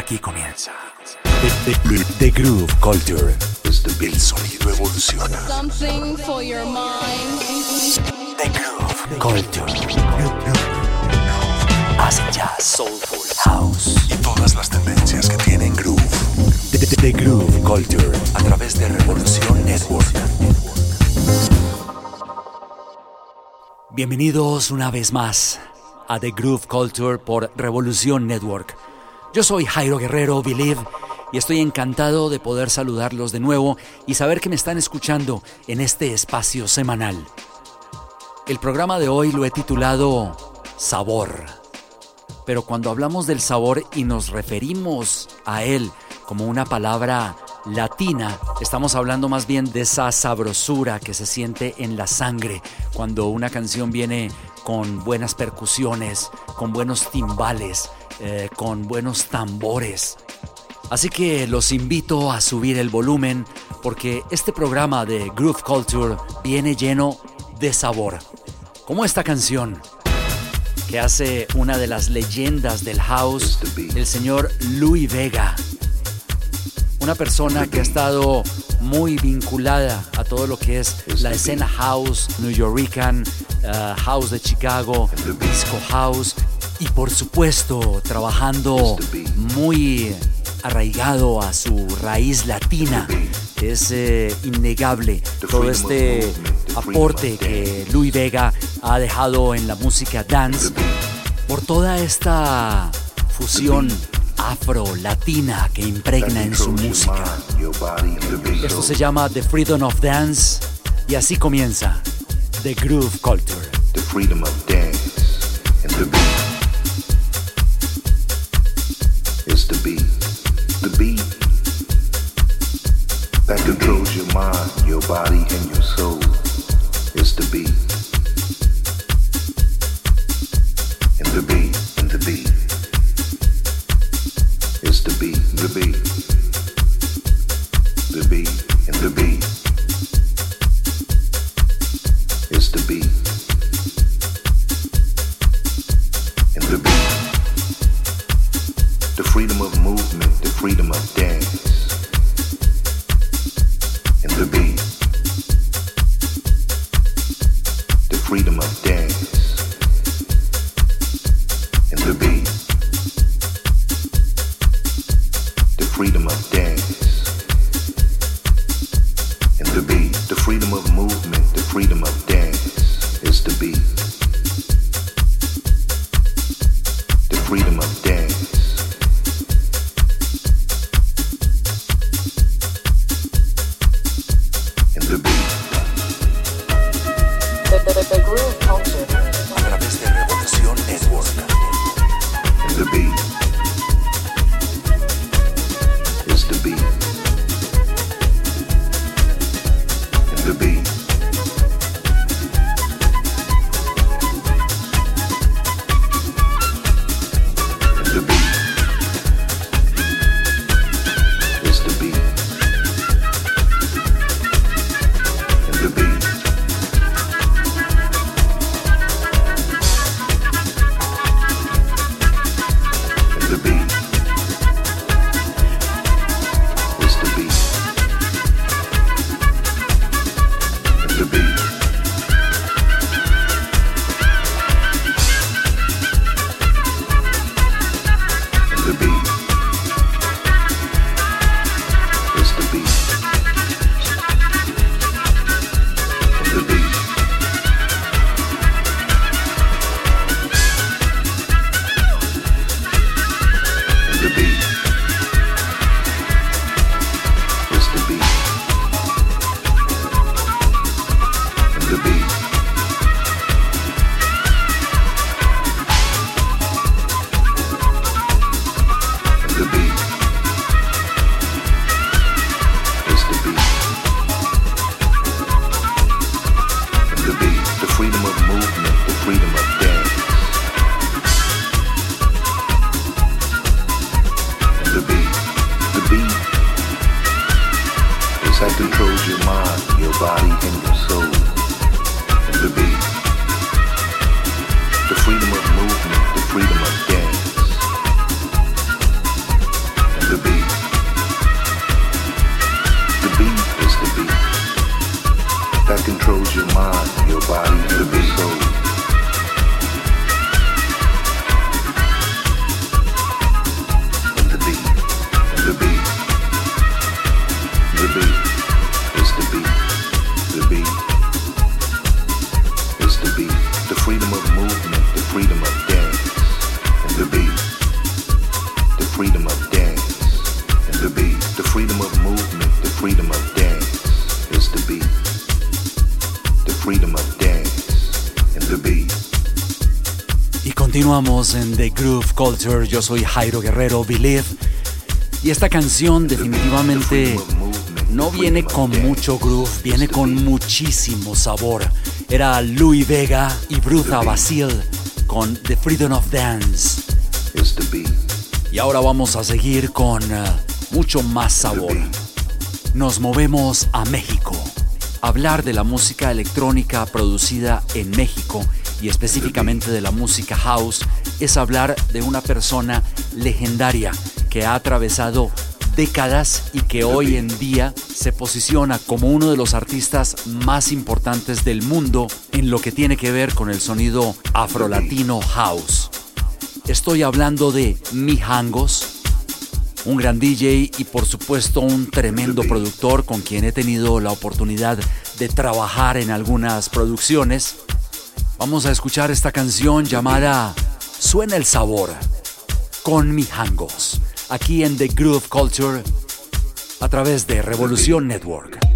Aquí comienza. The, the- the Groove Culture. El sonido evoluciona. Something for your mind. The Groove Culture. Hace jazz, soulful, house y todas las tendencias que tienen groove. The, the- the Groove Culture a través de Revolución Network. Bienvenidos una vez más a The Groove Culture por Revolución Network. Yo soy Jairo Guerrero Believe y estoy encantado de poder saludarlos de nuevo y saber que me están escuchando en este espacio semanal. El programa de hoy lo he titulado Sabor. Pero cuando hablamos del sabor y nos referimos a él como una palabra latina, estamos hablando más bien de esa sabrosura que se siente en la sangre cuando una canción viene con buenas percusiones, con buenos timbales, eh, con buenos tambores. Así que los invito a subir el volumen porque este programa de Groove Culture viene lleno de sabor. Como esta canción que hace una de las leyendas del house, el señor Louis Vega. Una persona que ha estado muy vinculada a todo lo que es la escena house, New Yorican, uh, house de Chicago, disco house y por supuesto trabajando muy arraigado a su raíz latina. Es eh, innegable todo este aporte que Louis Vega ha dejado en la música dance por toda esta fusión afro-latina que impregna en su música. Esto se llama The Freedom of Dance y así comienza The Groove Culture. Body, and freedom of movement, the freedom of Continuamos en The Groove Culture. Yo soy Jairo Guerrero, Believe. Y esta canción definitivamente no viene con mucho groove, viene con muchísimo sabor. Era Louis Vega y Bruta Basil con The Freedom of Dance. Y ahora vamos a seguir con uh, mucho más sabor. Nos movemos a México. Hablar de la música electrónica producida en México y específicamente de la música house es hablar de una persona legendaria que ha atravesado décadas y que hoy en día se posiciona como uno de los artistas más importantes del mundo en lo que tiene que ver con el sonido afrolatino house. Estoy hablando de Mijangos, un gran DJ y por supuesto un tremendo productor con quien he tenido la oportunidad de trabajar en algunas producciones. Vamos a escuchar esta canción llamada Suena el sabor con Mijangos aquí en The Groove Culture a través de Revolución Network.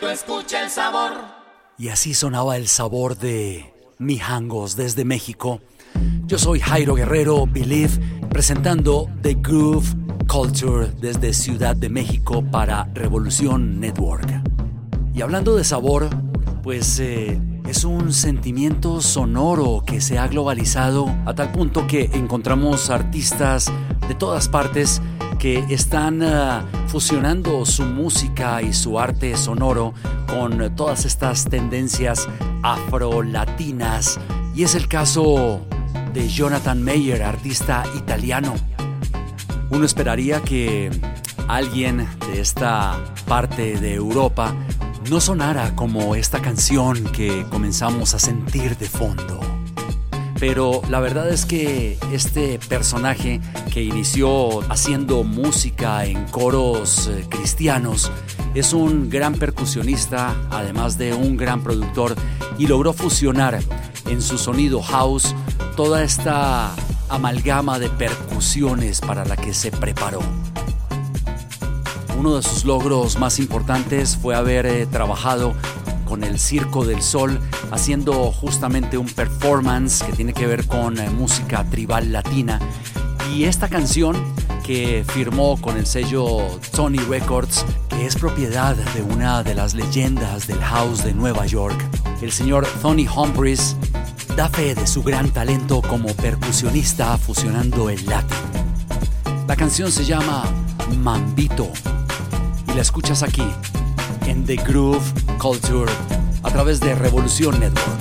Tú escucha el sabor. Y así sonaba el sabor de Mijangos desde México. Yo soy Jairo Guerrero, Believe, presentando The Groove Culture desde Ciudad de México para Revolución Network. Y hablando de sabor, pues eh, es un sentimiento sonoro que se ha globalizado a tal punto que encontramos artistas de todas partes que están ah, fusionando su música y su arte sonoro con todas estas tendencias afro-latinas. Y es el caso de Jonathan Mayer, artista italiano. Uno esperaría que alguien de esta parte de Europa no sonara como esta canción que comenzamos a sentir de fondo. Pero la verdad es que este personaje que inició haciendo música en coros eh, cristianos es un gran percusionista, además de un gran productor, y logró fusionar en su sonido house toda esta amalgama de percusiones para la que se preparó. Uno de sus logros más importantes fue haber eh, trabajado con el Circo del Sol, haciendo justamente un performance que tiene que ver con eh, música tribal latina. Y esta canción que firmó con el sello Tony Records, que es propiedad de una de las leyendas del house de Nueva York, el señor Tony Humphries, da fe de su gran talento como percusionista fusionando el latín. La canción se llama Mambito y la escuchas aquí en The Groove Culture través de Revolución Network.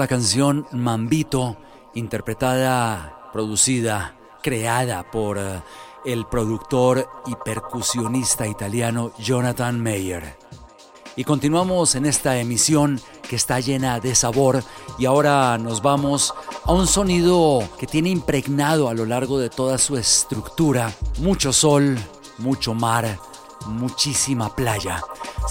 La canción Mambito, interpretada, producida, creada por eh, el productor y percusionista italiano Jonathan Mayer. Y continuamos en esta emisión que está llena de sabor y ahora nos vamos a un sonido que tiene impregnado a lo largo de toda su estructura mucho sol, mucho mar, muchísima playa.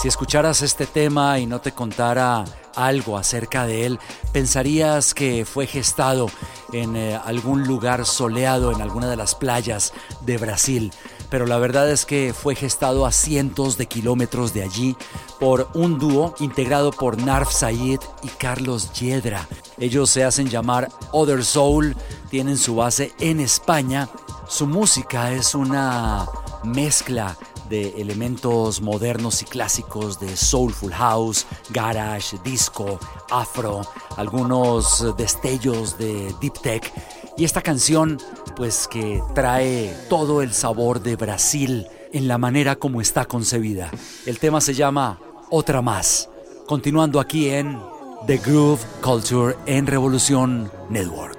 Si escucharas este tema y no te contara algo acerca de él, pensarías que fue gestado en eh, algún lugar soleado en alguna de las playas de Brasil. Pero la verdad es que fue gestado a cientos de kilómetros de allí por un dúo integrado por Narf Sayed y Carlos Yedra. Ellos se hacen llamar Other Soul, tienen su base en España. Su música es una mezcla de elementos modernos y clásicos de soulful house, garage, disco, afro, algunos destellos de deep tech y esta canción pues que trae todo el sabor de Brasil en la manera como está concebida. El tema se llama Otra más. Continuando aquí en The Groove Culture en Revolución Network.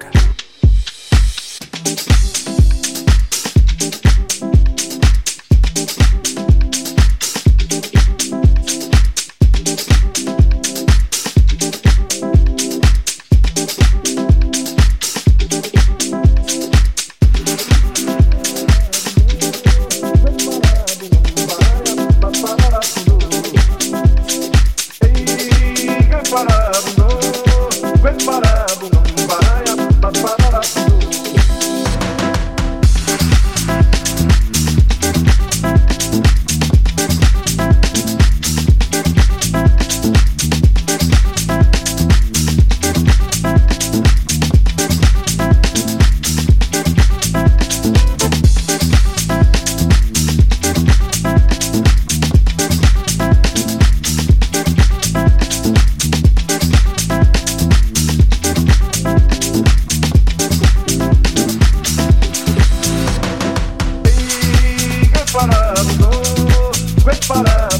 para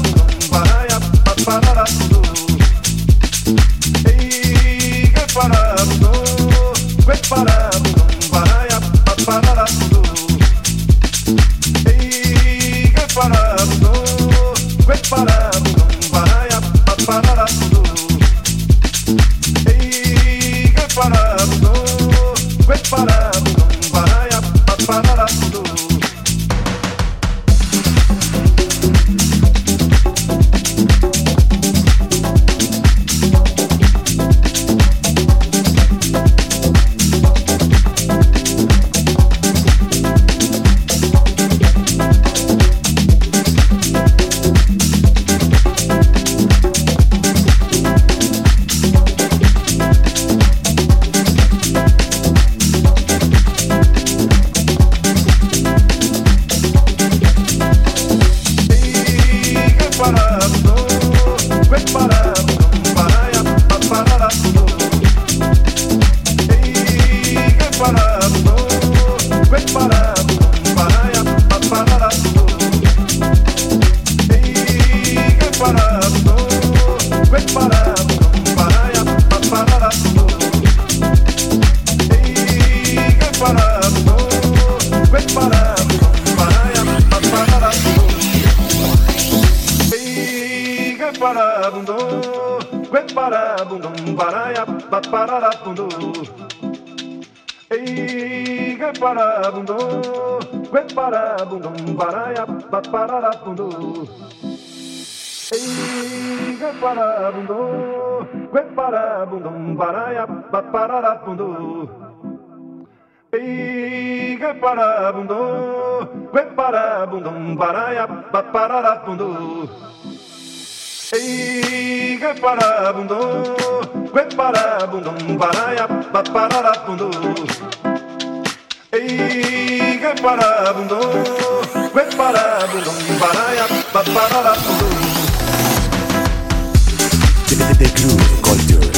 Eiga parabundu, gue parabundum, baraya pararabundu. Eiga parabundu, gue parabundum, baraya pararabundu. Ei, The, the, the groove culture.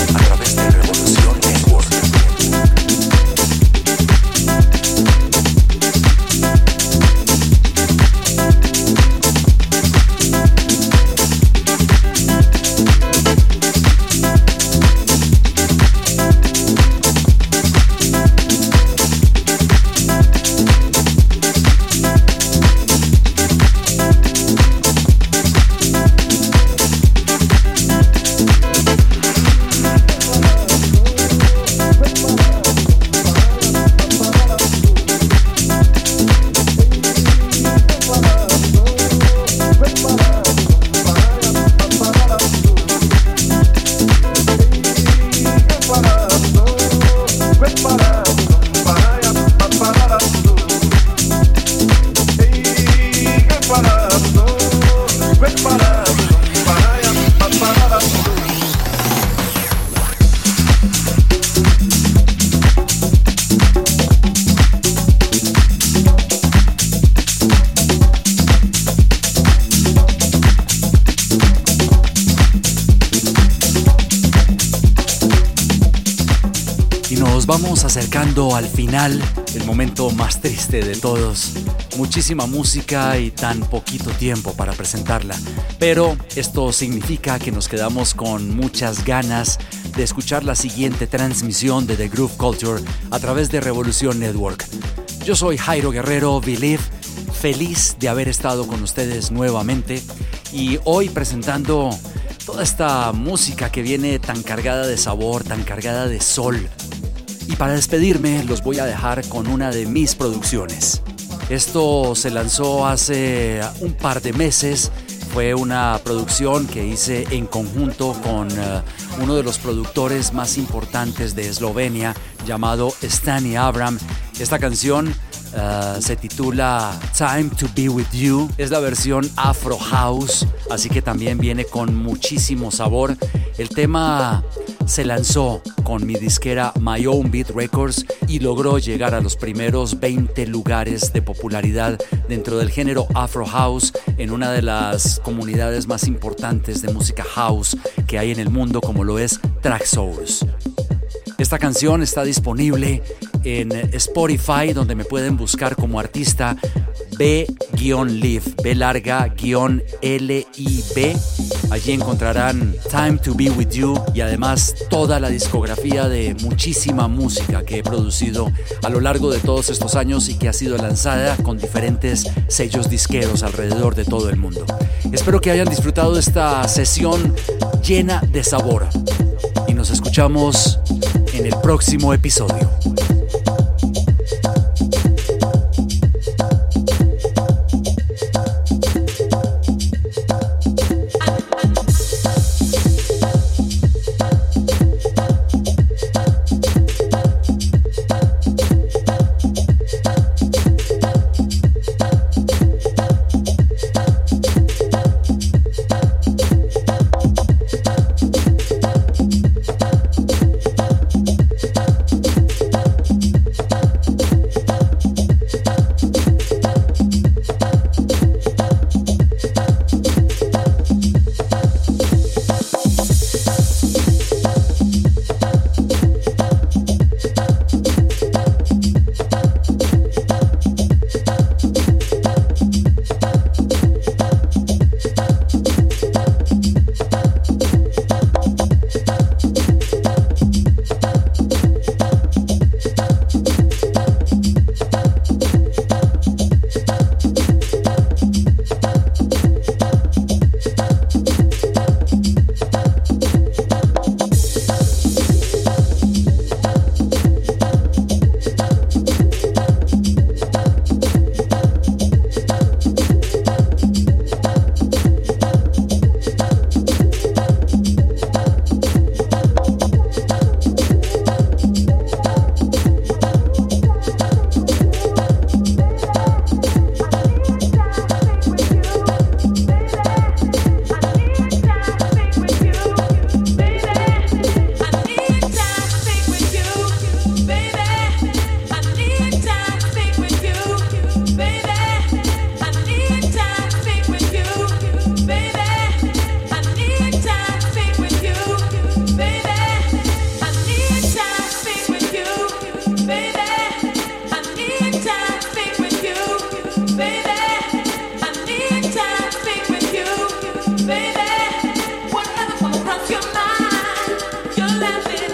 Final, el momento más triste de todos. Muchísima música y tan poquito tiempo para presentarla. Pero esto significa que nos quedamos con muchas ganas de escuchar la siguiente transmisión de The Groove Culture a través de Revolución Network. Yo soy Jairo Guerrero, Believe, feliz de haber estado con ustedes nuevamente y hoy presentando toda esta música que viene tan cargada de sabor, tan cargada de sol. Y para despedirme los voy a dejar con una de mis producciones. Esto se lanzó hace un par de meses. Fue una producción que hice en conjunto con eh, uno de los productores más importantes de Eslovenia llamado Stani Abram. Esta canción uh, se titula Time to Be With You. Es la versión Afro House, así que también viene con muchísimo sabor. El tema se lanzó con mi disquera My Own Beat Records y logró llegar a los primeros 20 lugares de popularidad dentro del género Afro House en una de las comunidades más importantes de música house que hay en el mundo como lo es Traxsource. Esta canción está disponible en Spotify donde me pueden buscar como artista B-Live, B larga-L-I-B. Allí encontrarán Time to Be With You y además toda la discografía de muchísima música que he producido a lo largo de todos estos años y que ha sido lanzada con diferentes sellos disqueros alrededor de todo el mundo. Espero que hayan disfrutado esta sesión llena de sabor y nos escuchamos en el próximo episodio. You're laughing.